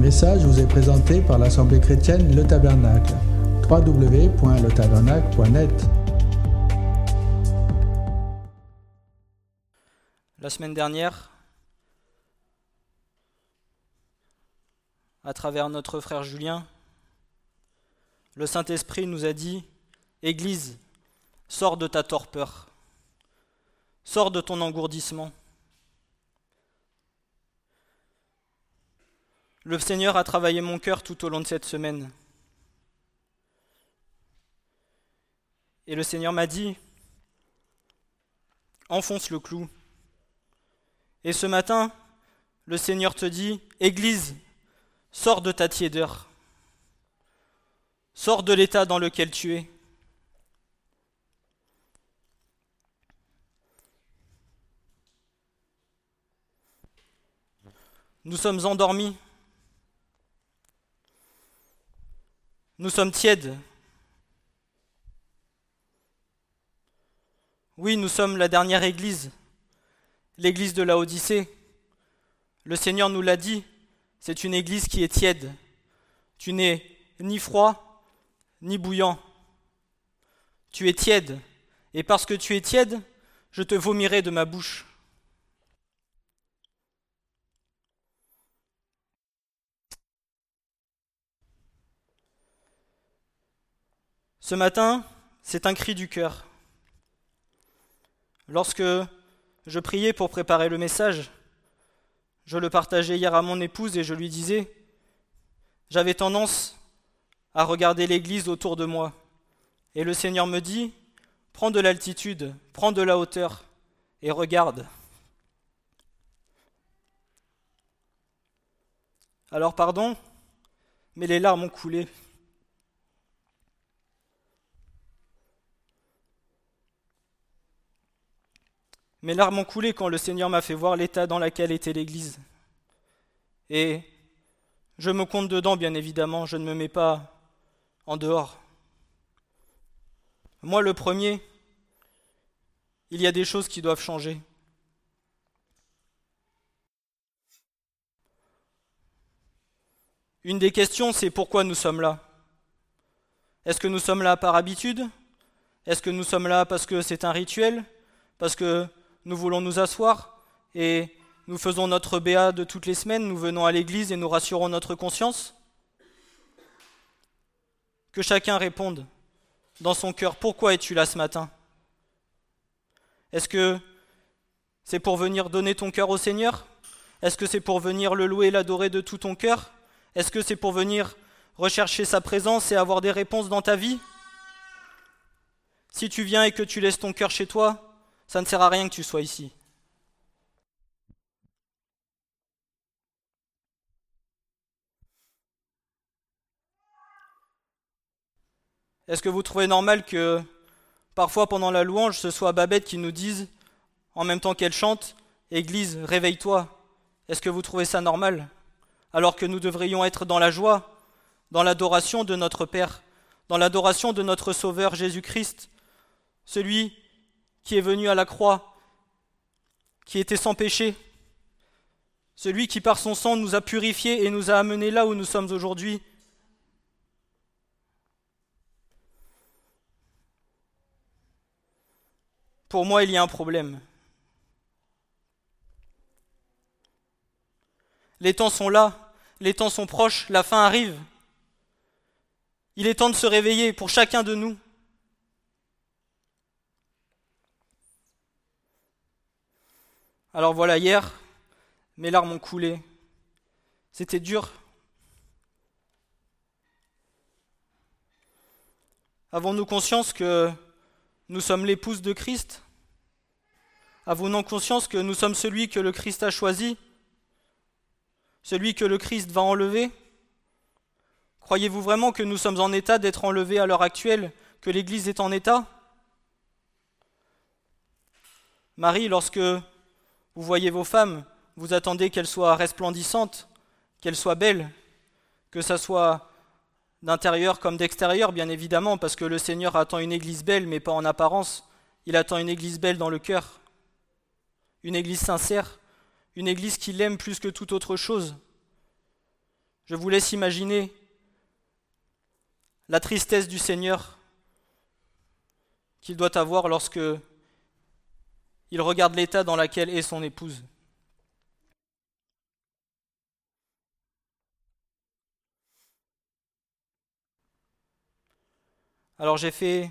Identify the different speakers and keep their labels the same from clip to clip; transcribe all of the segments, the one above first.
Speaker 1: message vous est présenté par l'Assemblée chrétienne Le Tabernacle. www.letabernacle.net
Speaker 2: La semaine dernière, à travers notre frère Julien, le Saint-Esprit nous a dit, Église, sors de ta torpeur, sors de ton engourdissement. Le Seigneur a travaillé mon cœur tout au long de cette semaine. Et le Seigneur m'a dit, enfonce le clou. Et ce matin, le Seigneur te dit, Église, sors de ta tiédeur. Sors de l'état dans lequel tu es. Nous sommes endormis. Nous sommes tièdes. Oui, nous sommes la dernière église, l'église de la Odyssée. Le Seigneur nous l'a dit, c'est une église qui est tiède. Tu n'es ni froid, ni bouillant. Tu es tiède, et parce que tu es tiède, je te vomirai de ma bouche. Ce matin, c'est un cri du cœur. Lorsque je priais pour préparer le message, je le partageais hier à mon épouse et je lui disais, j'avais tendance à regarder l'Église autour de moi. Et le Seigneur me dit, prends de l'altitude, prends de la hauteur et regarde. Alors pardon, mais les larmes ont coulé. Mes larmes ont coulé quand le Seigneur m'a fait voir l'état dans lequel était l'Église. Et je me compte dedans, bien évidemment, je ne me mets pas en dehors. Moi, le premier, il y a des choses qui doivent changer. Une des questions, c'est pourquoi nous sommes là? Est-ce que nous sommes là par habitude? Est-ce que nous sommes là parce que c'est un rituel? Parce que nous voulons nous asseoir et nous faisons notre béat de toutes les semaines, nous venons à l'église et nous rassurons notre conscience. Que chacun réponde dans son cœur, pourquoi es-tu là ce matin? Est-ce que c'est pour venir donner ton cœur au Seigneur? Est-ce que c'est pour venir le louer, l'adorer de tout ton cœur? Est-ce que c'est pour venir rechercher sa présence et avoir des réponses dans ta vie? Si tu viens et que tu laisses ton cœur chez toi, ça ne sert à rien que tu sois ici. Est-ce que vous trouvez normal que parfois pendant la louange, ce soit Babette qui nous dise, en même temps qu'elle chante, Église, réveille-toi Est-ce que vous trouvez ça normal? Alors que nous devrions être dans la joie, dans l'adoration de notre Père, dans l'adoration de notre Sauveur Jésus-Christ, celui qui est venu à la croix, qui était sans péché, celui qui par son sang nous a purifiés et nous a amenés là où nous sommes aujourd'hui. Pour moi, il y a un problème. Les temps sont là, les temps sont proches, la fin arrive. Il est temps de se réveiller pour chacun de nous. Alors voilà, hier, mes larmes ont coulé. C'était dur. Avons-nous conscience que nous sommes l'épouse de Christ? Avons-nous conscience que nous sommes celui que le Christ a choisi? Celui que le Christ va enlever? Croyez-vous vraiment que nous sommes en état d'être enlevés à l'heure actuelle, que l'Église est en état? Marie, lorsque vous voyez vos femmes, vous attendez qu'elles soient resplendissantes, qu'elles soient belles, que ça soit d'intérieur comme d'extérieur, bien évidemment, parce que le Seigneur attend une église belle, mais pas en apparence. Il attend une église belle dans le cœur, une église sincère, une église qui l'aime plus que toute autre chose. Je vous laisse imaginer la tristesse du Seigneur qu'il doit avoir lorsque il regarde l'état dans lequel est son épouse. Alors j'ai fait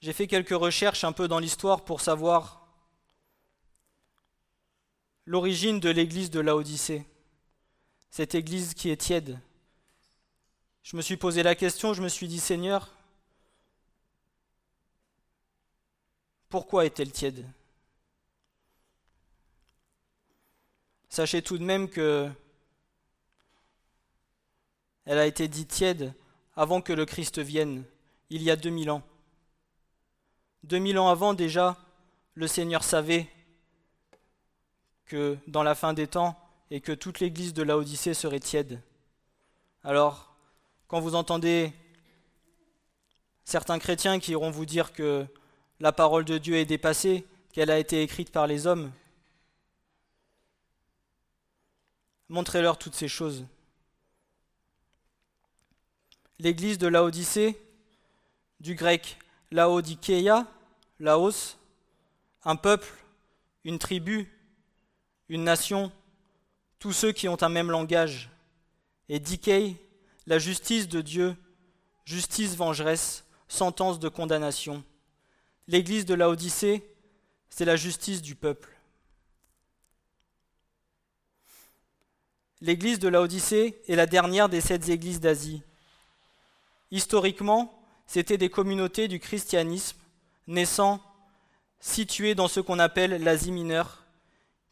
Speaker 2: j'ai fait quelques recherches un peu dans l'histoire pour savoir l'origine de l'église de Laodicée. Cette église qui est tiède. Je me suis posé la question, je me suis dit Seigneur, pourquoi est-elle tiède? Sachez tout de même que elle a été dite tiède avant que le Christ vienne, il y a 2000 ans. 2000 ans avant déjà, le Seigneur savait que dans la fin des temps et que toute l'église de Laodicée serait tiède. Alors, quand vous entendez certains chrétiens qui iront vous dire que la parole de Dieu est dépassée, qu'elle a été écrite par les hommes, montrez-leur toutes ces choses. L'église de Laodicée, du grec Laodikeia, Laos, un peuple, une tribu, une nation, tous ceux qui ont un même langage, et Dikei, la justice de Dieu, justice vengeresse, sentence de condamnation. L'église de Laodicée, c'est la justice du peuple. L'église de Laodicée est la dernière des sept églises d'Asie. Historiquement, c'était des communautés du christianisme naissant, situées dans ce qu'on appelle l'Asie mineure,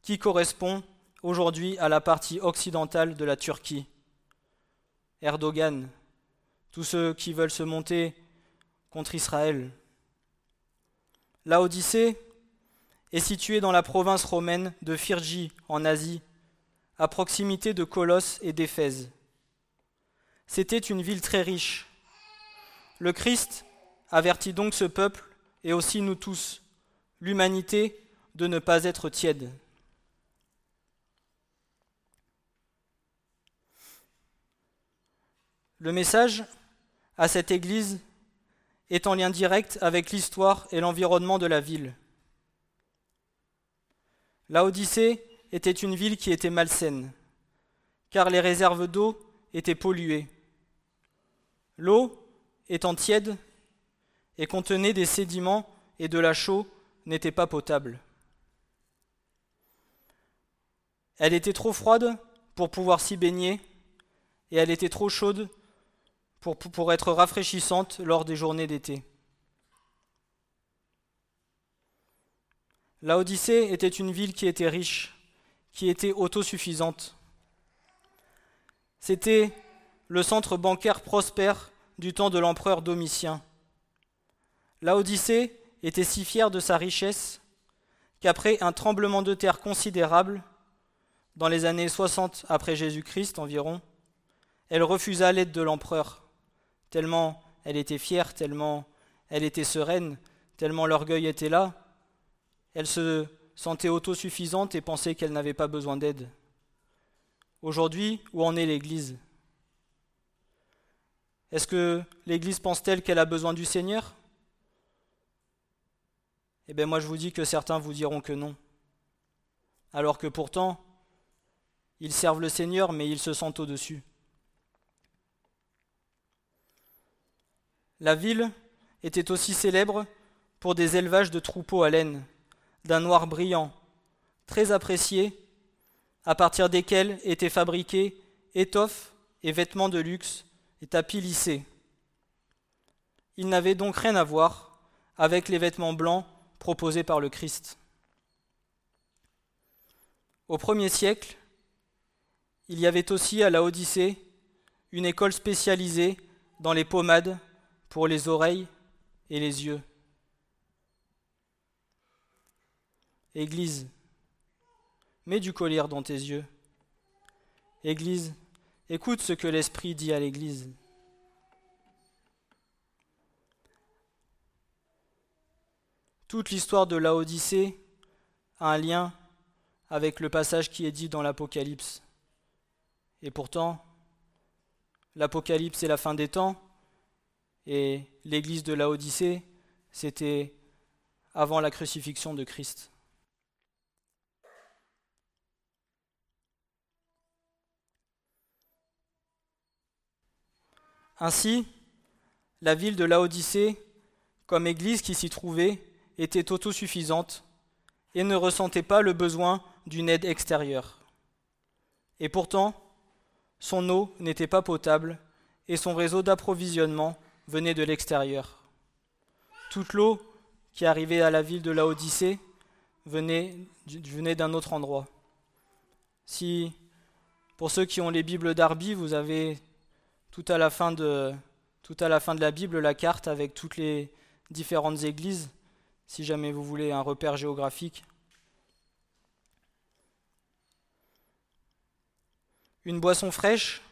Speaker 2: qui correspond aujourd'hui à la partie occidentale de la Turquie. Erdogan, tous ceux qui veulent se monter contre Israël. La Odyssée est située dans la province romaine de Phrygie, en Asie, à proximité de Colosse et d'Éphèse. C'était une ville très riche, le Christ avertit donc ce peuple, et aussi nous tous, l'humanité, de ne pas être tiède. Le message à cette Église est en lien direct avec l'histoire et l'environnement de la ville. La Odyssée était une ville qui était malsaine, car les réserves d'eau étaient polluées. L'eau étant tiède et contenait des sédiments et de la chaux, n'était pas potable. Elle était trop froide pour pouvoir s'y baigner et elle était trop chaude pour, être rafraîchissante lors des journées d'été. La Odyssée était une ville qui était riche, qui était autosuffisante. C'était le centre bancaire prospère du temps de l'empereur Domitien. Laodicée était si fière de sa richesse qu'après un tremblement de terre considérable, dans les années 60 après Jésus-Christ environ, elle refusa l'aide de l'empereur, tellement elle était fière, tellement elle était sereine, tellement l'orgueil était là, elle se sentait autosuffisante et pensait qu'elle n'avait pas besoin d'aide. Aujourd'hui, où en est l'Église? Est-ce que l'Église pense-t-elle qu'elle a besoin du Seigneur? Eh bien moi je vous dis que certains vous diront que non. Alors que pourtant, ils servent le Seigneur, mais ils se sentent au-dessus. La ville était aussi célèbre pour des élevages de troupeaux à laine, d'un noir brillant, très appréciés, à partir desquels étaient fabriqués étoffes et vêtements de luxe et tapis lissés. Il n'avait donc rien à voir avec les vêtements blancs proposés par le Christ. Au premier siècle, il y avait aussi à la Odyssée une école spécialisée dans les pommades pour les oreilles et les yeux. Église, mets du collier dans tes yeux. Église, Écoute ce que l'Esprit dit à l'Église. Toute l'histoire de l'Odyssée a un lien avec le passage qui est dit dans l'Apocalypse. Et pourtant, l'Apocalypse est la fin des temps, et l'église de Laodicée, c'était avant la crucifixion de Christ. Ainsi, la ville de Laodicée, comme église qui s'y trouvait, était autosuffisante et ne ressentait pas le besoin d'une aide extérieure. Et pourtant, son eau n'était pas potable et son réseau d'approvisionnement venait de l'extérieur. Toute l'eau qui arrivait à la ville de Laodicée venait, venait d'un autre endroit. Si, pour ceux qui ont les Bibles d'Arby, vous avez tout à la fin de, tout à la fin de la Bible la carte avec toutes les différentes églises, si jamais vous voulez un repère géographique. Une boisson fraîche,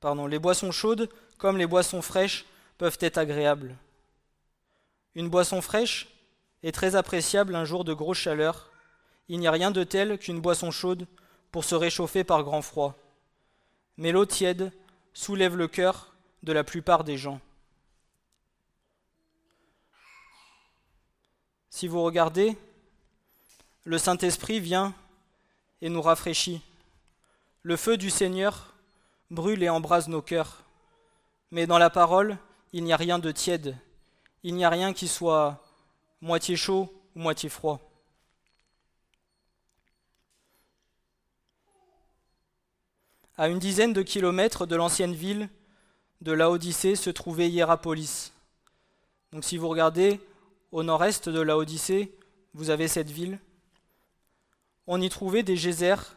Speaker 2: pardon, les boissons chaudes comme les boissons fraîches peuvent être agréables. Une boisson fraîche est très appréciable un jour de grosse chaleur. Il n'y a rien de tel qu'une boisson chaude pour se réchauffer par grand froid. Mais l'eau tiède soulève le cœur de la plupart des gens. Si vous regardez, le Saint-Esprit vient et nous rafraîchit. Le feu du Seigneur brûle et embrase nos cœurs. Mais dans la parole, il n'y a rien de tiède. Il n'y a rien qui soit moitié chaud ou moitié froid. À une dizaine de kilomètres de l'ancienne ville de Laodicée se trouvait Hierapolis. Donc si vous regardez au nord-est de Laodicée, vous avez cette ville. On y trouvait des geysers,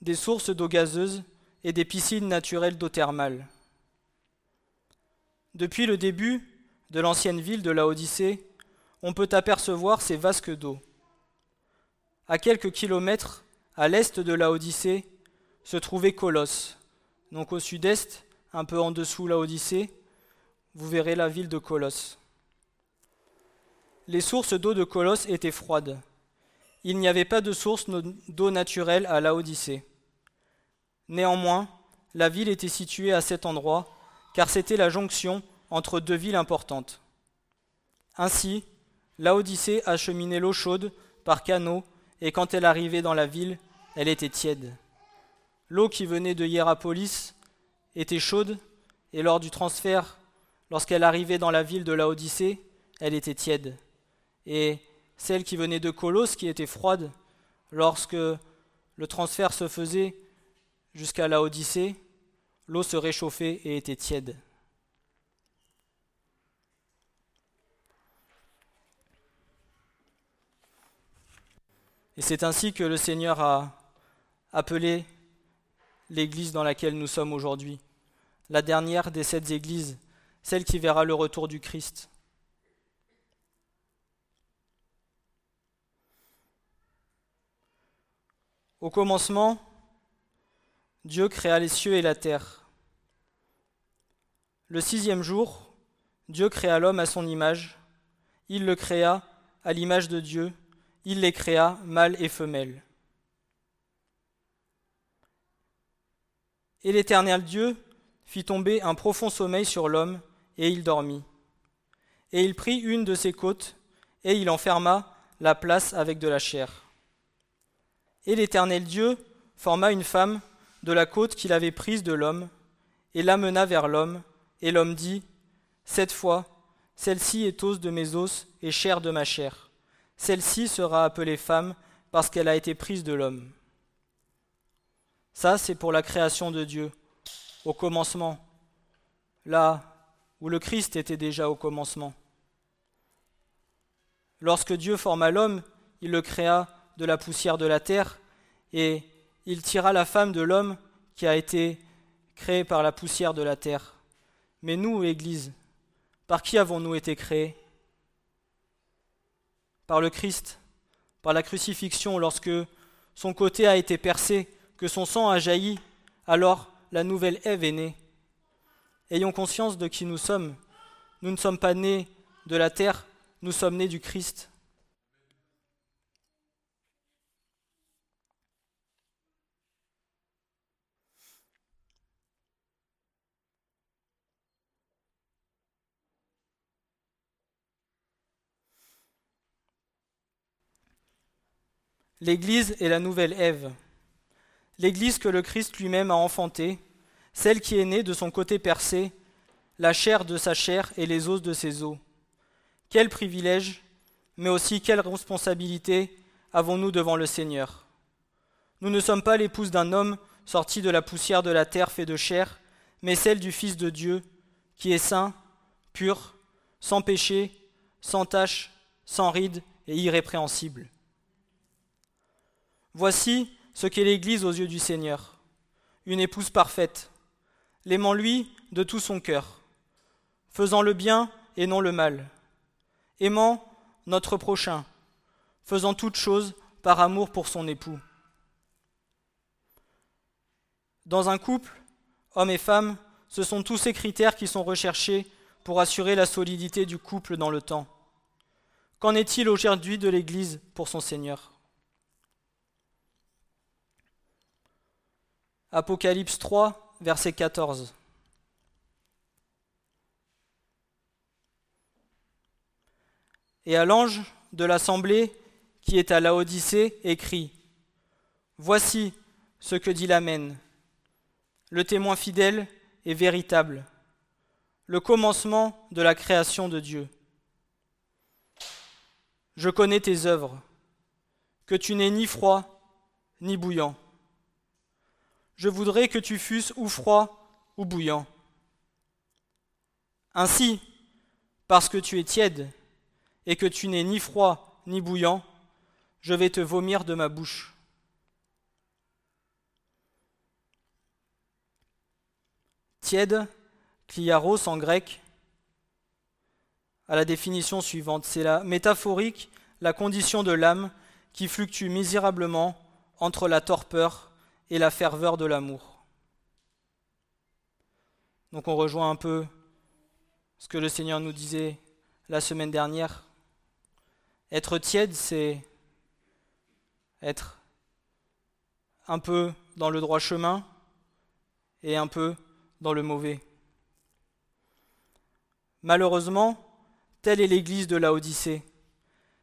Speaker 2: des sources d'eau gazeuse et des piscines naturelles d'eau thermale. Depuis le début de l'ancienne ville de Laodicée, on peut apercevoir ces vasques d'eau. À quelques kilomètres à l'est de Laodicée, se trouvait Colosse. Donc au sud-est, un peu en dessous la Odyssée, vous verrez la ville de Colosse. Les sources d'eau de Colosse étaient froides. Il n'y avait pas de source d'eau naturelle à la Odyssée. Néanmoins, la ville était située à cet endroit, car c'était la jonction entre deux villes importantes. Ainsi, Laodicée acheminait l'eau chaude par canot, et quand elle arrivait dans la ville, elle était tiède. L'eau qui venait de Hierapolis était chaude, et lors du transfert, lorsqu'elle arrivait dans la ville de Laodicée, elle était tiède. Et celle qui venait de Colosse, qui était froide, lorsque le transfert se faisait jusqu'à Laodicée, l'eau se réchauffait et était tiède. Et c'est ainsi que le Seigneur a appelé l'église dans laquelle nous sommes aujourd'hui, la dernière des sept églises, celle qui verra le retour du Christ. Au commencement, Dieu créa les cieux et la terre. Le sixième jour, Dieu créa l'homme à son image. Il le créa à l'image de Dieu. Il les créa, mâle et femelle. Et l'Éternel Dieu fit tomber un profond sommeil sur l'homme, et il dormit. Et il prit une de ses côtes, et il enferma la place avec de la chair. Et l'Éternel Dieu forma une femme de la côte qu'il avait prise de l'homme, et l'amena vers l'homme, et l'homme dit, Cette fois, celle-ci est os de mes os et chair de ma chair. Celle-ci sera appelée femme parce qu'elle a été prise de l'homme. Ça, c'est pour la création de Dieu, au commencement, là où le Christ était déjà au commencement. Lorsque Dieu forma l'homme, il le créa de la poussière de la terre, et il tira la femme de l'homme qui a été créée par la poussière de la terre. Mais nous, Église, par qui avons-nous été créés? Par le Christ, par la crucifixion, lorsque son côté a été percé que son sang a jailli, alors la nouvelle Ève est née. Ayons conscience de qui nous sommes. Nous ne sommes pas nés de la terre, nous sommes nés du Christ. L'Église est la nouvelle Ève, l'Église que le Christ lui-même a enfantée, celle qui est née de son côté percé, la chair de sa chair et les os de ses os. Quel privilège, mais aussi quelle responsabilité avons-nous devant le Seigneur? Nous ne sommes pas l'épouse d'un homme sorti de la poussière de la terre fait de chair, mais celle du Fils de Dieu, qui est saint, pur, sans péché, sans tache, sans ride et irrépréhensible. Voici ce qu'est l'Église aux yeux du Seigneur, une épouse parfaite, l'aimant lui de tout son cœur, faisant le bien et non le mal, aimant notre prochain, faisant toutes choses par amour pour son époux. Dans un couple, homme et femme, ce sont tous ces critères qui sont recherchés pour assurer la solidité du couple dans le temps. Qu'en est-il aujourd'hui de l'Église pour son Seigneur? Apocalypse 3, verset 14. Et à l'ange de l'assemblée qui est à Laodicée, écrit Voici ce que dit l'Amen, le témoin fidèle et véritable, le commencement de la création de Dieu. Je connais tes œuvres, que tu n'es ni froid ni bouillant. Je voudrais que tu fusses ou froid ou bouillant. Ainsi, parce que tu es tiède et que tu n'es ni froid ni bouillant, je vais te vomir de ma bouche. Tiède, kliaros en grec, à la définition suivante. C'est la métaphorique, la condition de l'âme qui fluctue misérablement entre la torpeur et la ferveur de l'amour. Donc on rejoint un peu ce que le Seigneur nous disait la semaine dernière. Être tiède, c'est être un peu dans le droit chemin et un peu dans le mauvais. Malheureusement, telle est l'église de la Odyssée,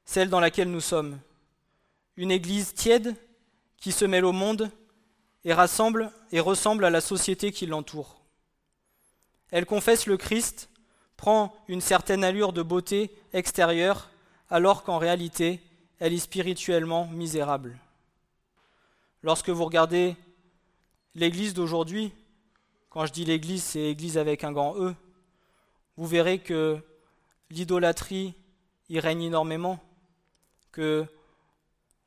Speaker 2: celle dans laquelle nous sommes. Une église tiède qui se mêle au monde et rassemble et ressemble à la société qui l'entoure. Elle confesse le Christ, prend une certaine allure de beauté extérieure, alors qu'en réalité, elle est spirituellement misérable. Lorsque vous regardez l'Église d'aujourd'hui, quand je dis l'Église, c'est Église avec un grand E, vous verrez que l'idolâtrie y règne énormément, que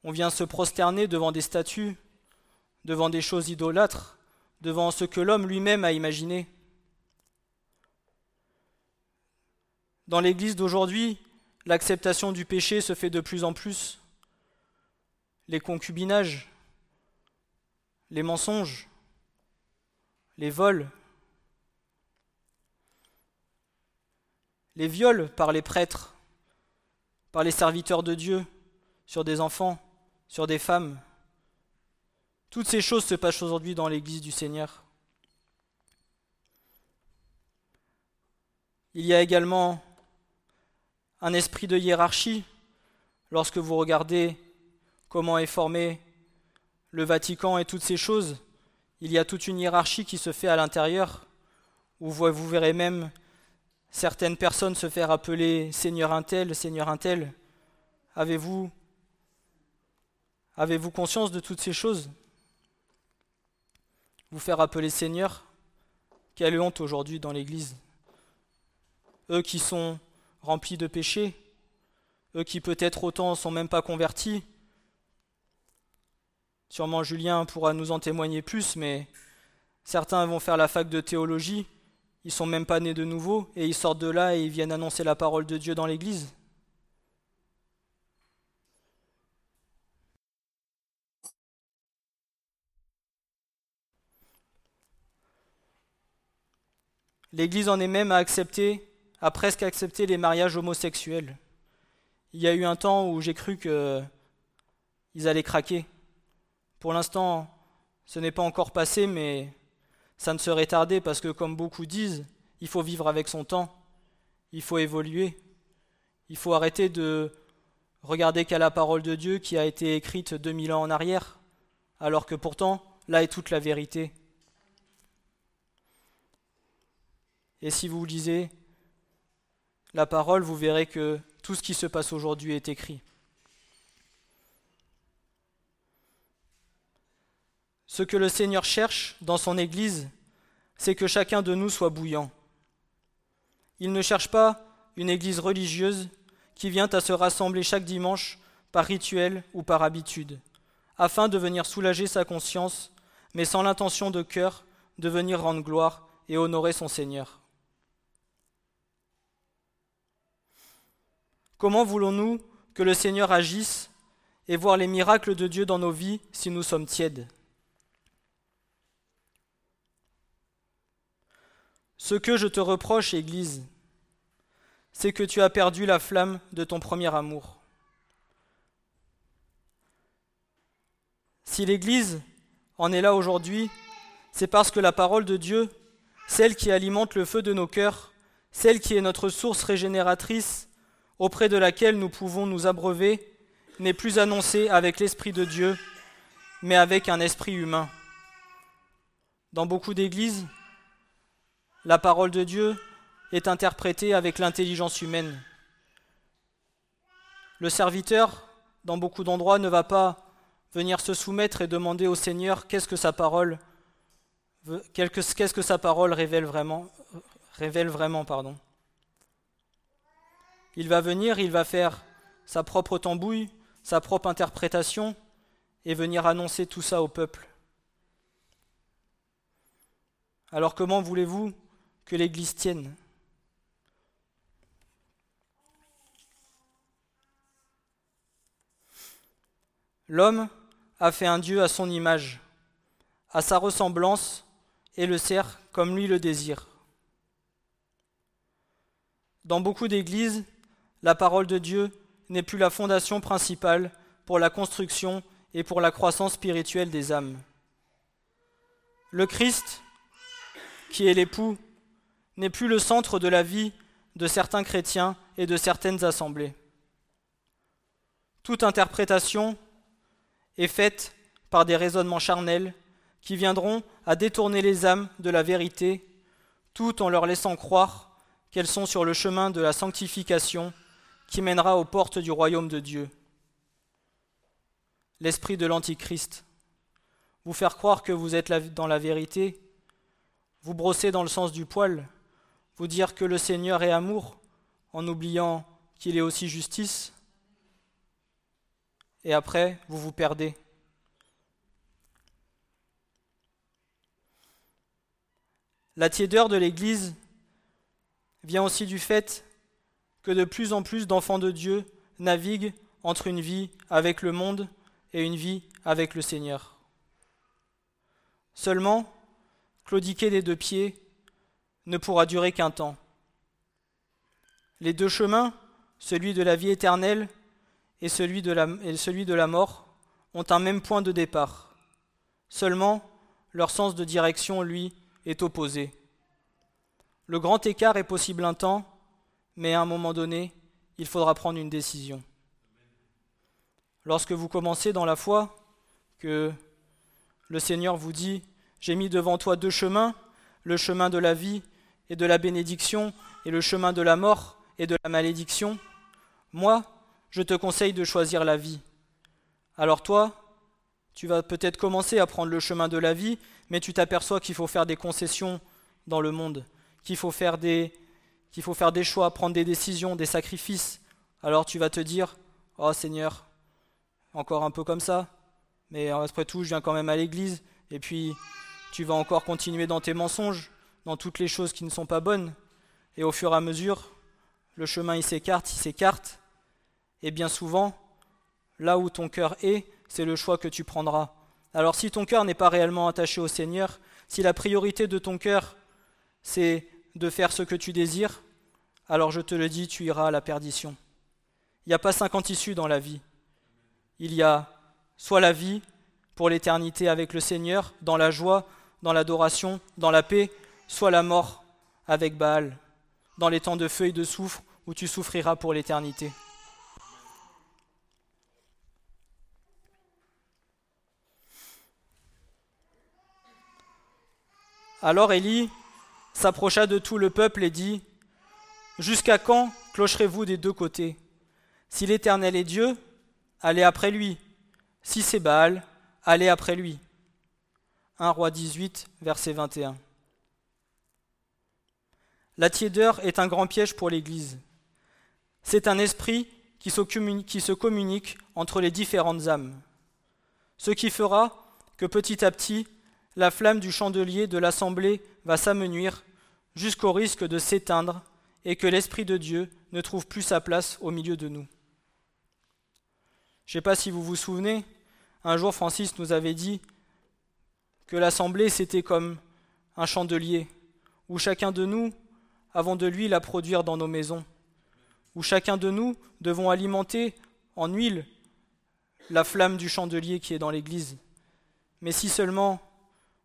Speaker 2: on vient se prosterner devant des statues, devant des choses idolâtres, devant ce que l'homme lui-même a imaginé. Dans l'Église d'aujourd'hui, l'acceptation du péché se fait de plus en plus. Les concubinages, les mensonges, les vols, les viols par les prêtres, par les serviteurs de Dieu, sur des enfants, sur des femmes. Toutes ces choses se passent aujourd'hui dans l'Église du Seigneur. Il y a également un esprit de hiérarchie lorsque vous regardez comment est formé le Vatican et toutes ces choses. Il y a toute une hiérarchie qui se fait à l'intérieur, où vous verrez même certaines personnes se faire appeler Seigneur un tel, Seigneur un tel. Avez-vous conscience de toutes ces choses? Vous faire appeler Seigneur Quelle honte aujourd'hui dans l'Église. Eux qui sont remplis de péchés, eux qui peut-être autant sont même pas convertis. Sûrement Julien pourra nous en témoigner plus, mais certains vont faire la fac de théologie, ils sont même pas nés de nouveau, et ils sortent de là et ils viennent annoncer la parole de Dieu dans l'Église. L'Église en est même à accepter a presque accepté les mariages homosexuels. Il y a eu un temps où j'ai cru qu'ils allaient craquer. Pour l'instant, ce n'est pas encore passé, mais ça ne serait tardé parce que, comme beaucoup disent, il faut vivre avec son temps, il faut évoluer, il faut arrêter de Regardez qu'à la parole de Dieu qui a été écrite 2000 ans en arrière, alors que pourtant, là est toute la vérité. Et si vous lisez la parole, vous verrez que tout ce qui se passe aujourd'hui est écrit. Ce que le Seigneur cherche dans son Église, c'est que chacun de nous soit bouillant. Il ne cherche pas une Église religieuse qui vient à se rassembler chaque dimanche par rituel ou par habitude, afin de venir soulager sa conscience, mais sans l'intention de cœur de venir rendre gloire et honorer son Seigneur. Comment voulons-nous que le Seigneur agisse et voir les miracles de Dieu dans nos vies si nous sommes tièdes? Ce que je te reproche, Église, c'est que tu as perdu la flamme de ton premier amour. Si l'Église en est là aujourd'hui, c'est parce que la parole de Dieu, celle qui alimente le feu de nos cœurs, celle qui est notre source régénératrice, auprès de laquelle nous pouvons nous abreuver, n'est plus annoncée avec l'Esprit de Dieu, mais avec un esprit humain. Dans beaucoup d'églises, la parole de Dieu est interprétée avec l'intelligence humaine. Le serviteur, dans beaucoup d'endroits, ne va pas venir se soumettre et demander au Seigneur qu'est-ce que sa parole révèle vraiment révèle vraiment pardon. Il va venir, il va faire sa propre tambouille, sa propre interprétation et venir annoncer tout ça au peuple. Alors comment voulez-vous que l'Église tienne? L'homme a fait un Dieu à son image, à sa ressemblance, et le sert comme lui le désire. Dans beaucoup d'églises, la parole de Dieu n'est plus la fondation principale pour la construction et pour la croissance spirituelle des âmes. Le Christ, qui est l'époux n'est plus le centre de la vie de certains chrétiens et de certaines assemblées. Toute interprétation est faite par des raisonnements charnels qui viendront à détourner les âmes de la vérité, tout en leur laissant croire qu'elles sont sur le chemin de la sanctification qui mènera aux portes du royaume de Dieu. L'esprit de l'Antichrist. Vous faire croire que vous êtes dans la vérité, vous brosser dans le sens du poil, vous dire que le Seigneur est amour en oubliant qu'il est aussi justice Et après, vous vous perdez. La tiédeur de l'Église vient aussi du fait que de plus en plus d'enfants de Dieu naviguent entre une vie avec le monde et une vie avec le Seigneur. Seulement, claudiquer des deux pieds ne pourra durer qu'un temps. Les deux chemins, celui de la vie éternelle et celui de la, et celui de la mort, ont un même point de départ. Seulement, leur sens de direction, lui, est opposé. Le grand écart est possible un temps, mais à un moment donné, il faudra prendre une décision. Lorsque vous commencez dans la foi, que le Seigneur vous dit, j'ai mis devant toi deux chemins, le chemin de la vie et de la bénédiction et le chemin de la mort et de la malédiction, moi, je te conseille de choisir la vie. Alors toi, tu vas peut-être commencer à prendre le chemin de la vie, mais tu t'aperçois qu'il faut faire des concessions dans le monde, qu'il faut faire des qu'il faut faire des choix, prendre des décisions, des sacrifices. Alors tu vas te dire "Oh Seigneur, encore un peu comme ça, mais après tout, je viens quand même à l'église et puis tu vas encore continuer dans tes mensonges dans toutes les choses qui ne sont pas bonnes. Et au fur et à mesure, le chemin il s'écarte, il s'écarte. Et bien souvent, là où ton cœur est, c'est le choix que tu prendras. Alors si ton cœur n'est pas réellement attaché au Seigneur, si la priorité de ton cœur, c'est de faire ce que tu désires, alors je te le dis, tu iras à la perdition. Il n'y a pas 50 issues dans la vie. Il y a soit la vie pour l'éternité avec le Seigneur, dans la joie, dans l'adoration, dans la paix, soit la mort avec Baal, dans les temps de feu et de soufre où tu souffriras pour l'éternité. Alors Élie s'approcha de tout le peuple et dit Jusqu'à quand clocherez-vous des deux côtés? Si l'Éternel est Dieu, allez après lui. Si c'est Baal, allez après lui. 1 Roi 18, verset 21. La tiédeur est un grand piège pour l'Église. C'est un esprit qui se, communique, entre les différentes âmes. Ce qui fera que petit à petit, la flamme du chandelier de l'assemblée va s'amenuire jusqu'au risque de s'éteindre et que l'Esprit de Dieu ne trouve plus sa place au milieu de nous. Je ne sais pas si vous vous souvenez, un jour Francis nous avait dit que l'assemblée c'était comme un chandelier, où chacun de nous avons de l'huile à produire dans nos maisons, où chacun de nous devons alimenter en huile la flamme du chandelier qui est dans l'Église. Mais si seulement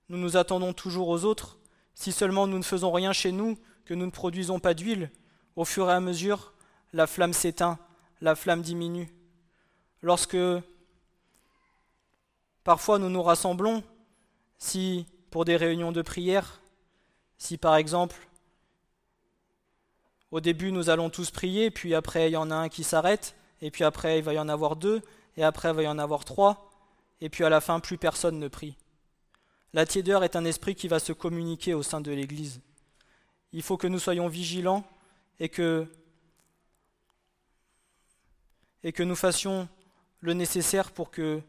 Speaker 2: nous nous attendons toujours aux autres, si seulement nous ne faisons rien chez nous, que nous ne produisons pas d'huile, au fur et à mesure, la flamme s'éteint, la flamme diminue. Lorsque parfois nous nous rassemblons, si pour des réunions de prière, si par exemple au début, nous allons tous prier, puis après, il y en a un qui s'arrête, et puis après, il va y en avoir deux, et après, il va y en avoir trois, et puis à la fin, plus personne ne prie. La tiédeur est un esprit qui va se communiquer au sein de l'Église. Il faut que nous soyons vigilants et que, nous fassions le nécessaire pour que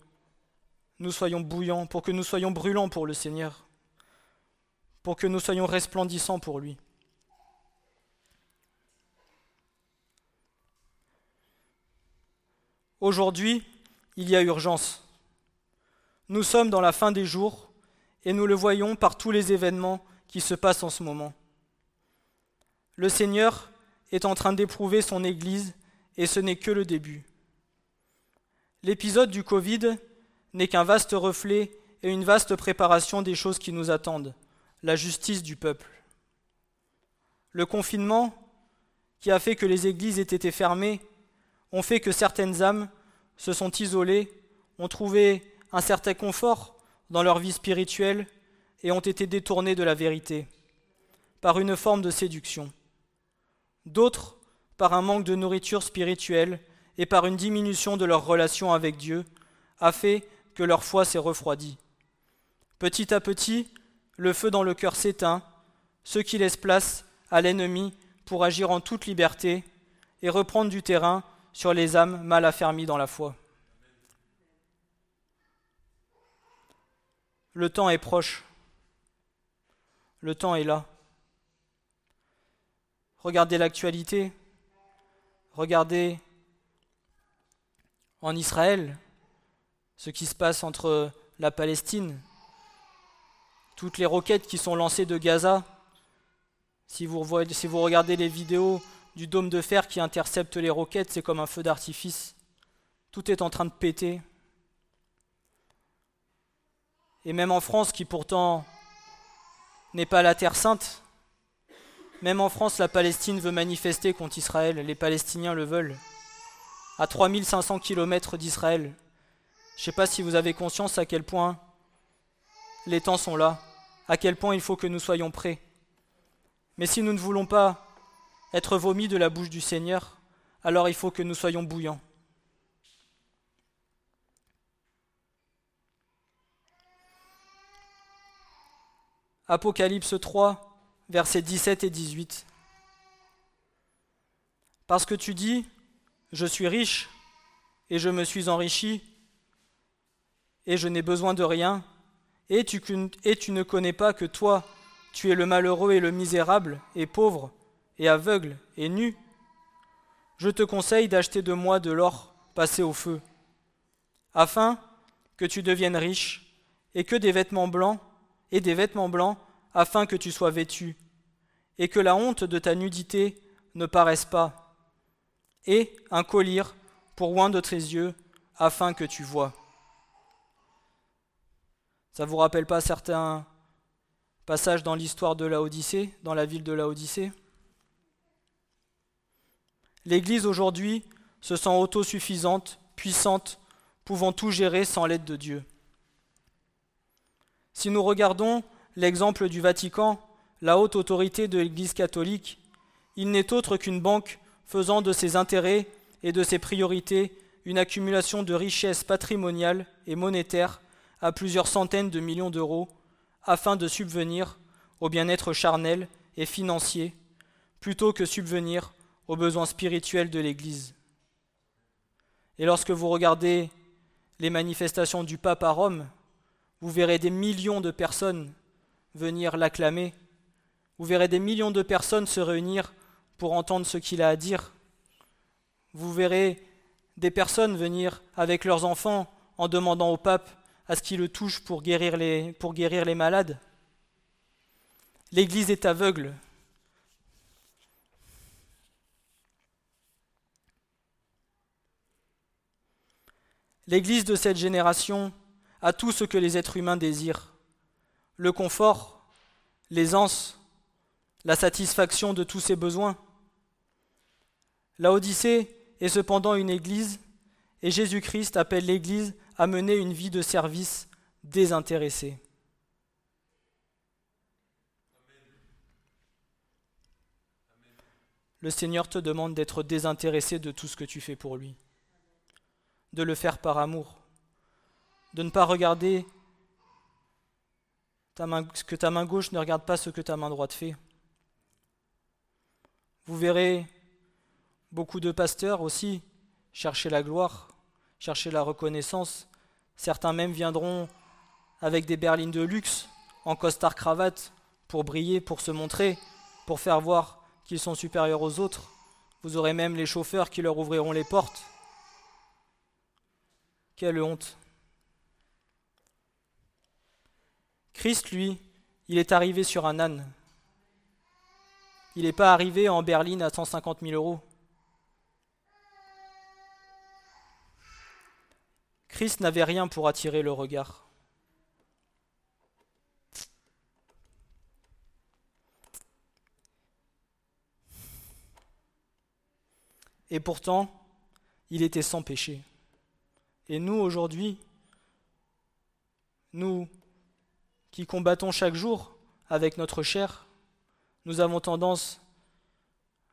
Speaker 2: nous soyons bouillants, pour que nous soyons brûlants pour le Seigneur, pour que nous soyons resplendissants pour lui. Aujourd'hui, il y a urgence. Nous sommes dans la fin des jours et nous le voyons par tous les événements qui se passent en ce moment. Le Seigneur est en train d'éprouver son Église et ce n'est que le début. L'épisode du Covid n'est qu'un vaste reflet et une vaste préparation des choses qui nous attendent, la justice du peuple. Le confinement, qui a fait que les églises aient été fermées, ont fait que certaines âmes se sont isolées, ont trouvé un certain confort dans leur vie spirituelle et ont été détournées de la vérité, par une forme de séduction. D'autres, par un manque de nourriture spirituelle et par une diminution de leur relation avec Dieu, a fait que leur foi s'est refroidie. Petit à petit, le feu dans le cœur s'éteint, ce qui laisse place à l'ennemi pour agir en toute liberté et reprendre du terrain sur les âmes mal affermies dans la foi. Le temps est proche. Le temps est là. Regardez l'actualité. Regardez en Israël ce qui se passe entre la Palestine, toutes les roquettes qui sont lancées de Gaza. Si vous, regardez les vidéos du dôme de fer qui intercepte les roquettes, c'est comme un feu d'artifice. Tout est en train de péter. Et même en France, qui pourtant n'est pas la terre sainte, même en France, la Palestine veut manifester contre Israël, les Palestiniens le veulent, à 3500 km d'Israël. Je ne sais pas si vous avez conscience à quel point les temps sont là, à quel point il faut que nous soyons prêts. Mais si nous ne voulons pas être vomi de la bouche du Seigneur, alors il faut que nous soyons bouillants. Apocalypse 3, versets 17 et 18. Parce que tu dis, je suis riche et je me suis enrichi et je n'ai besoin de rien, et tu, ne connais pas que toi, tu es le malheureux et le misérable et pauvre, et aveugle et nu, je te conseille d'acheter de moi de l'or passé au feu, afin que tu deviennes riche, et que des vêtements blancs, et des vêtements blancs, afin que tu sois vêtu, et que la honte de ta nudité ne paraisse pas, et un collier pour oint de tes yeux, afin que tu vois. Ça vous rappelle pas certains passages dans l'histoire de la Odyssée, dans la ville de la Odyssée L'Église aujourd'hui se sent autosuffisante, puissante, pouvant tout gérer sans l'aide de Dieu. Si nous regardons l'exemple du Vatican, la haute autorité de l'Église catholique, il n'est autre qu'une banque faisant de ses intérêts et de ses priorités une accumulation de richesses patrimoniales et monétaires à plusieurs centaines de millions d'euros afin de subvenir au bien-être charnel et financier plutôt que subvenir aux besoins spirituels de l'Église. Et lorsque vous regardez les manifestations du pape à Rome, vous verrez des millions de personnes venir l'acclamer, vous verrez des millions de personnes se réunir pour entendre ce qu'il a à dire, vous verrez des personnes venir avec leurs enfants en demandant au pape à ce qu'il le touche pour guérir les, pour guérir les malades. L'Église est aveugle. L'Église de cette génération a tout ce que les êtres humains désirent. Le confort, l'aisance, la satisfaction de tous ses besoins. La Odyssée est cependant une Église et Jésus-Christ appelle l'Église à mener une vie de service désintéressée. Le Seigneur te demande d'être désintéressé de tout ce que tu fais pour lui, de le faire par amour, de ne pas regarder ta que ta main gauche ne regarde pas ce que ta main droite fait. Vous verrez beaucoup de pasteurs aussi chercher la gloire, chercher la reconnaissance. Certains même viendront avec des berlines de luxe, en costard cravate, pour briller, pour se montrer, pour faire voir qu'ils sont supérieurs aux autres. Vous aurez même les chauffeurs qui leur ouvriront les portes. Quelle honte. Christ, lui, il est arrivé sur un âne. Il n'est pas arrivé en berline à 150 000 euros. Christ n'avait rien pour attirer le regard. Et pourtant, il était sans péché. Et nous, aujourd'hui, nous qui combattons chaque jour avec notre chair, nous avons tendance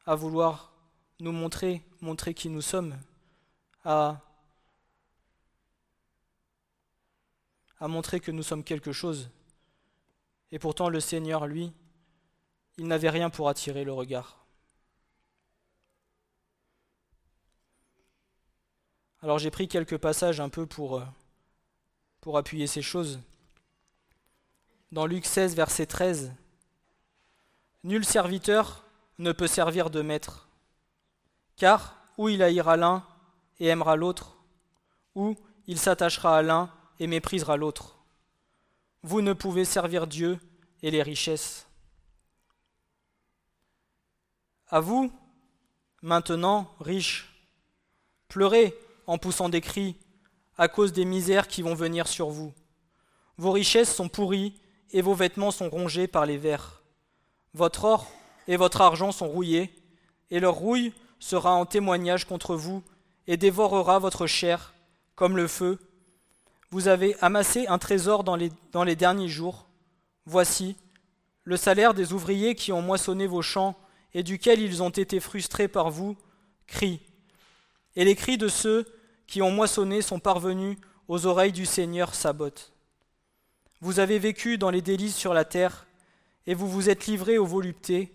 Speaker 2: à vouloir nous montrer, montrer qui nous sommes, à montrer que nous sommes quelque chose. Et pourtant le Seigneur, lui, il n'avait rien pour attirer le regard. Alors j'ai pris quelques passages un peu pour, euh, pour appuyer ces choses. Dans Luc 16, verset 13, Nul serviteur ne peut servir de maître, car ou il haïra l'un et aimera l'autre, ou il s'attachera à l'un et méprisera l'autre. Vous ne pouvez servir Dieu et les richesses. À vous, maintenant riches, pleurez en poussant des cris à cause des misères qui vont venir sur vous. Vos richesses sont pourries et vos vêtements sont rongés par les vers. Votre or et votre argent sont rouillés, et leur rouille sera en témoignage contre vous et dévorera votre chair comme le feu vous avez amassé un trésor dans les, derniers jours. Voici le salaire des ouvriers qui ont moissonné vos champs et duquel ils ont été frustrés par vous, crie. Et les cris de ceux qui ont moissonné sont parvenus aux oreilles du Seigneur Sabot. Vous avez vécu dans les délices sur la terre, et vous vous êtes livrés aux voluptés.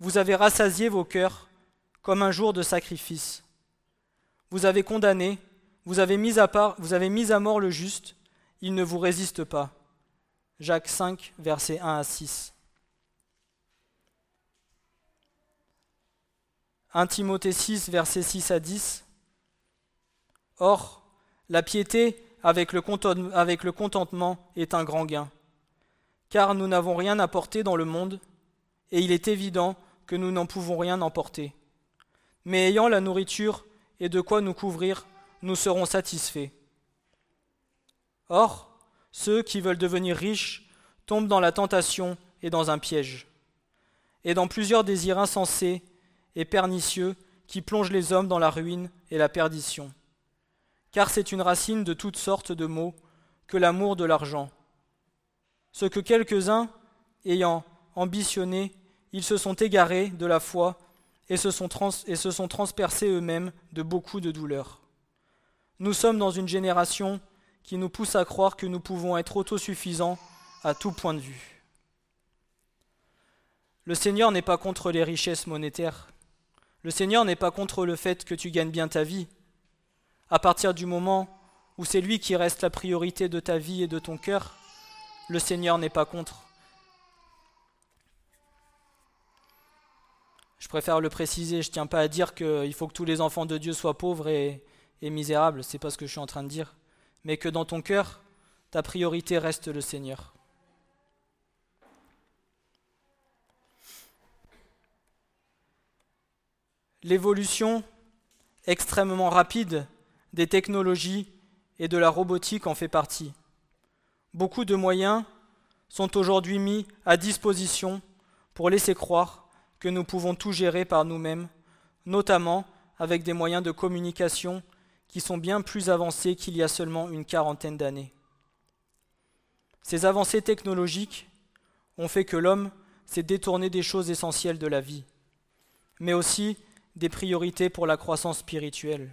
Speaker 2: Vous avez rassasié vos cœurs comme un jour de sacrifice. Vous avez condamné, vous avez mis à, part, vous avez mis à mort le juste, il ne vous résiste pas. Jacques 5, versets 1 à 6. 1 Timothée 6, versets 6 à 10. Or, la piété avec le, contentement est un grand gain, car nous n'avons rien apporté dans le monde, et il est évident que nous n'en pouvons rien emporter. Mais ayant la nourriture et de quoi nous couvrir, nous serons satisfaits. Or, ceux qui veulent devenir riches tombent dans la tentation et dans un piège, et dans plusieurs désirs insensés et pernicieux qui plongent les hommes dans la ruine et la perdition. Car c'est une racine de toutes sortes de maux que l'amour de l'argent. ce que quelques-uns, ayant ambitionné, ils se sont égarés de la foi et se sont, et se sont transpercés eux-mêmes de beaucoup de douleurs. Nous sommes dans une génération qui nous pousse à croire que nous pouvons être autosuffisants à tout point de vue. Le Seigneur n'est pas contre les richesses monétaires. Le Seigneur n'est pas contre le fait que tu gagnes bien ta vie. À partir du moment où c'est lui qui reste la priorité de ta vie et de ton cœur, le Seigneur n'est pas contre. Je préfère le préciser, je ne tiens pas à dire qu'il faut que tous les enfants de Dieu soient pauvres et, et misérables, c'est pas ce que je suis en train de dire, mais que dans ton cœur, ta priorité reste le Seigneur. L'évolution extrêmement rapide des technologies et de la robotique en fait partie. Beaucoup de moyens sont aujourd'hui mis à disposition pour laisser croire que nous pouvons tout gérer par nous-mêmes, notamment avec des moyens de communication qui sont bien plus avancés qu'il y a seulement une quarantaine d'années. Ces avancées technologiques ont fait que l'homme s'est détourné des choses essentielles de la vie, mais aussi des priorités pour la croissance spirituelle.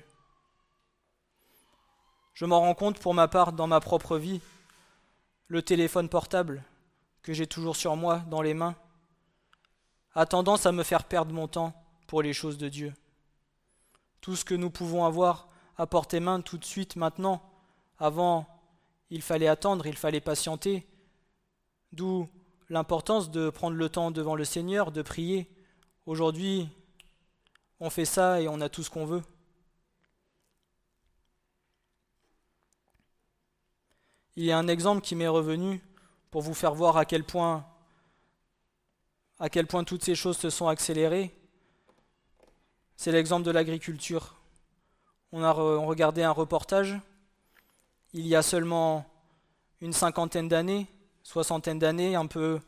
Speaker 2: Je m'en rends compte pour ma part dans ma propre vie. Le téléphone portable que j'ai toujours sur moi, dans les mains, a tendance à me faire perdre mon temps pour les choses de Dieu. Tout ce que nous pouvons avoir à portée main tout de suite maintenant, avant, il fallait attendre, il fallait patienter. D'où l'importance de prendre le temps devant le Seigneur, de prier. Aujourd'hui, on fait ça et on a tout ce qu'on veut. Il y a un exemple qui m'est revenu pour vous faire voir à quel point à quel point toutes ces choses se sont accélérées. C'est l'exemple de l'agriculture. On a regardé un reportage il y a seulement une cinquantaine d'années, soixantaine d'années, un peu,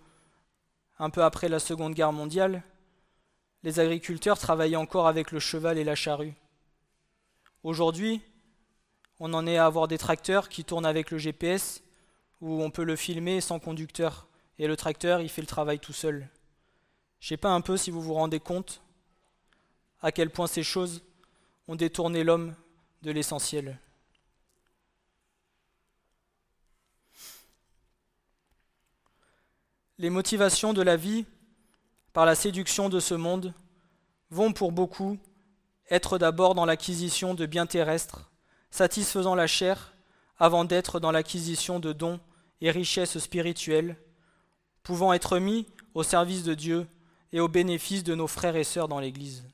Speaker 2: un peu après la Seconde Guerre mondiale les agriculteurs travaillaient encore avec le cheval et la charrue. Aujourd'hui, on en est à avoir des tracteurs qui tournent avec le GPS, où on peut le filmer sans conducteur, et le tracteur, il fait le travail tout seul. Je ne sais pas un peu si vous vous rendez compte à quel point ces choses ont détourné l'homme de l'essentiel. Les motivations de la vie par la séduction de ce monde vont pour beaucoup être d'abord dans l'acquisition de biens terrestres, satisfaisant la chair, avant d'être dans l'acquisition de dons et richesses spirituelles, pouvant être mis au service de Dieu et au bénéfice de nos frères et sœurs dans l'Église.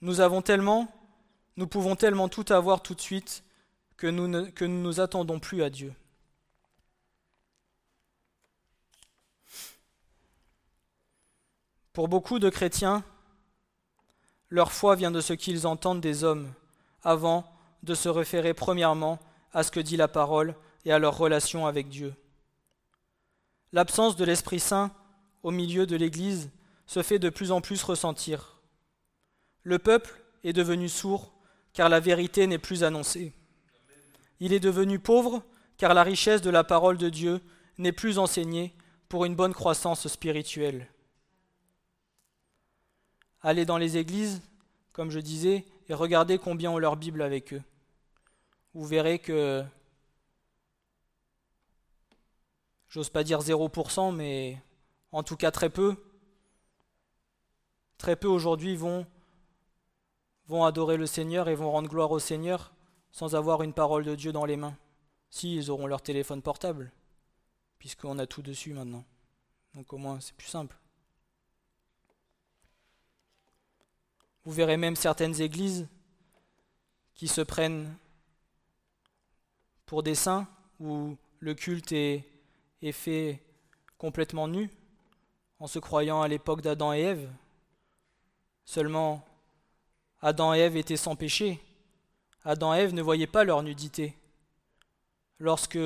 Speaker 2: Nous avons tellement, nous pouvons tellement tout avoir tout de suite que nous ne nous attendons plus à Dieu. Pour beaucoup de chrétiens, leur foi vient de ce qu'ils entendent des hommes, avant de se référer premièrement à ce que dit la parole et à leur relation avec Dieu. L'absence de l'Esprit Saint au milieu de l'Église se fait de plus en plus ressentir. Le peuple est devenu sourd car la vérité n'est plus annoncée. Il est devenu pauvre car la richesse de la parole de Dieu n'est plus enseignée pour une bonne croissance spirituelle. Allez dans les églises, comme je disais, et regardez combien ont leur Bible avec eux. Vous verrez que, j'ose pas dire 0%, mais en tout cas très peu, très peu aujourd'hui vont, vont adorer le Seigneur et vont rendre gloire au Seigneur sans avoir une parole de Dieu dans les mains. Si, ils auront leur téléphone portable, puisqu'on a tout dessus maintenant. Donc au moins, c'est plus simple. Vous verrez même certaines églises qui se prennent pour des saints, où le culte est, fait complètement nu, en se croyant à l'époque d'Adam et Ève. Seulement, Adam et Ève étaient sans péché. Adam et Ève ne voyaient pas leur nudité. Lorsque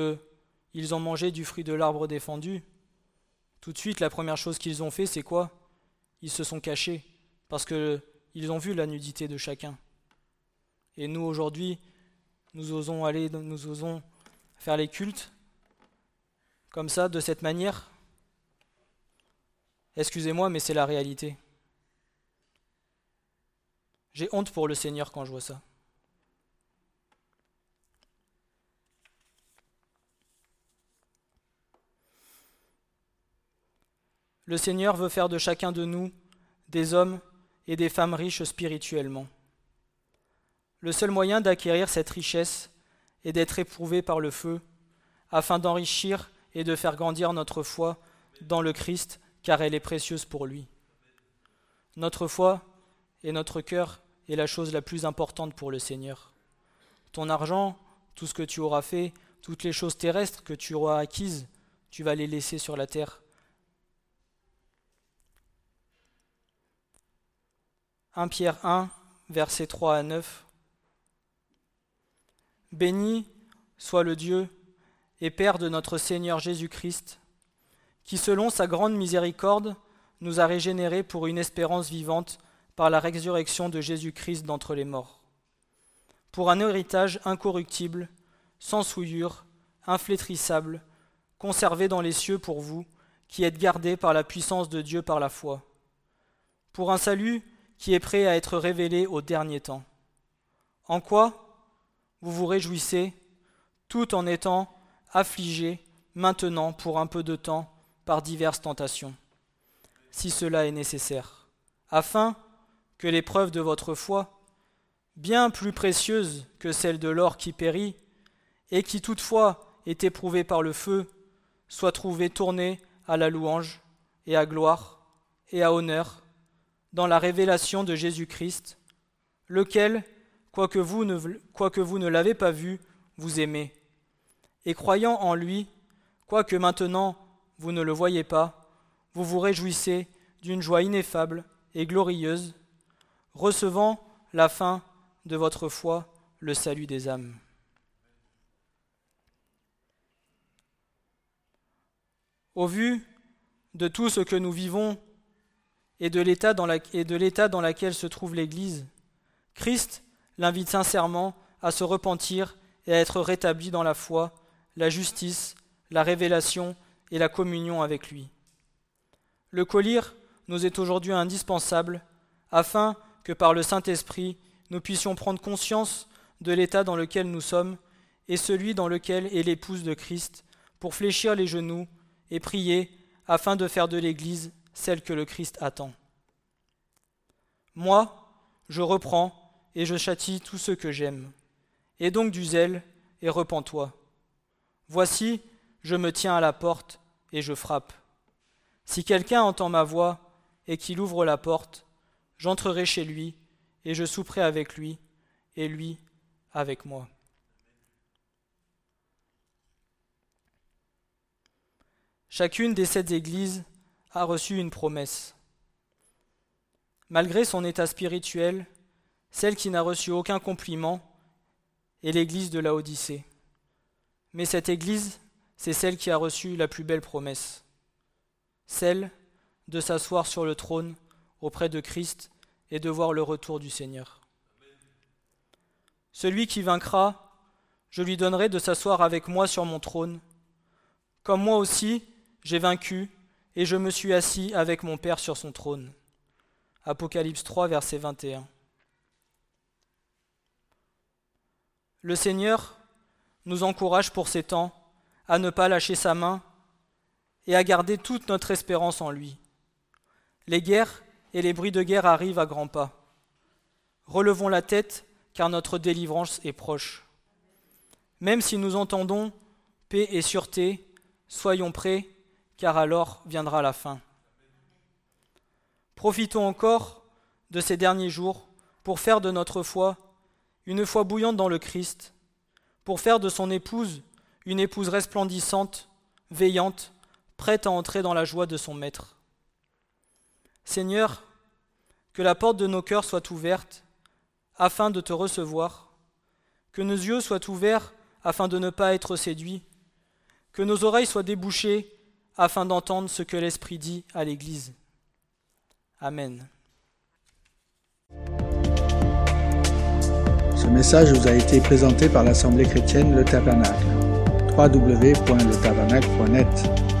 Speaker 2: ils ont mangé du fruit de l'arbre défendu, tout de suite, la première chose qu'ils ont fait, c'est quoi? Ils se sont cachés, parce que ils ont vu la nudité de chacun. Et nous, aujourd'hui, nous osons aller, nous osons faire les cultes comme ça, de cette manière Excusez-moi, mais c'est la réalité. J'ai honte pour le Seigneur quand je vois ça. Le Seigneur veut faire de chacun de nous des hommes et des femmes riches spirituellement. Le seul moyen d'acquérir cette richesse est d'être éprouvé par le feu, afin d'enrichir et de faire grandir notre foi dans le Christ, car elle est précieuse pour lui. Notre foi et notre cœur est la chose la plus importante pour le Seigneur. Ton argent, tout ce que tu auras fait, toutes les choses terrestres que tu auras acquises, tu vas les laisser sur la terre. 1 Pierre 1, versets 3 à 9. Béni soit le Dieu et Père de notre Seigneur Jésus-Christ, qui selon sa grande miséricorde nous a régénérés pour une espérance vivante par la résurrection de Jésus-Christ d'entre les morts, pour un héritage incorruptible, sans souillure, inflétrissable, conservé dans les cieux pour vous, qui êtes gardés par la puissance de Dieu par la foi, pour un salut qui est prêt à être révélé au dernier temps. En quoi vous vous réjouissez, tout en étant affligés maintenant pour un peu de temps par diverses tentations, si cela est nécessaire, afin que l'épreuve de votre foi, bien plus précieuse que celle de l'or qui périt, et qui toutefois est éprouvée par le feu, soit trouvée tournée à la louange et à gloire et à honneur dans la révélation de Jésus-Christ, lequel, quoique vous ne, l'avez pas vu, vous aimez. Et croyant en lui, quoique maintenant vous ne le voyez pas, vous vous réjouissez d'une joie ineffable et glorieuse, recevant la fin de votre foi, le salut des âmes. Au vu de tout ce que nous vivons et de l'état dans, dans, lequel se trouve l'Église, Christ l'invite sincèrement à se repentir et à être rétabli dans la foi, la justice, la révélation et la communion avec lui. Le colire nous est aujourd'hui indispensable afin que par le Saint-Esprit nous puissions prendre conscience de l'état dans lequel nous sommes et celui dans lequel est l'épouse de Christ, pour fléchir les genoux et prier afin de faire de l'Église celle que le Christ attend. Moi, je reprends et je châtie tous ceux que j'aime. Et donc du zèle et repens-toi. Voici, je me tiens à la porte et je frappe. Si quelqu'un entend ma voix et qu'il ouvre la porte, j'entrerai chez lui et je souperai avec lui et lui avec moi. Chacune des sept églises a reçu une promesse. Malgré son état spirituel, celle qui n'a reçu aucun compliment est l'église de la Odyssée. Mais cette église, c'est celle qui a reçu la plus belle promesse, celle de s'asseoir sur le trône auprès de Christ et de voir le retour du Seigneur. Celui qui vaincra, je lui donnerai de s'asseoir avec moi sur mon trône, comme moi aussi j'ai vaincu et je me suis assis avec mon Père sur son trône. Apocalypse 3, verset 21. Le Seigneur nous encourage pour ces temps à ne pas lâcher sa main et à garder toute notre espérance en lui. Les guerres et les bruits de guerre arrivent à grands pas. Relevons la tête car notre délivrance est proche. Même si nous entendons paix et sûreté, soyons prêts car alors viendra la fin. Profitons encore de ces derniers jours pour faire de notre foi une foi bouillante dans le Christ, pour faire de son épouse une épouse resplendissante, veillante, prête à entrer dans la joie de son Maître. Seigneur, que la porte de nos cœurs soit ouverte afin de te recevoir, que nos yeux soient ouverts afin de ne pas être séduits, que nos oreilles soient débouchées afin d'entendre ce que l'Esprit dit à l'Église. Amen.
Speaker 1: Ce message vous a été présenté par l'Assemblée chrétienne Le Tabernacle. www.letabernacle.net.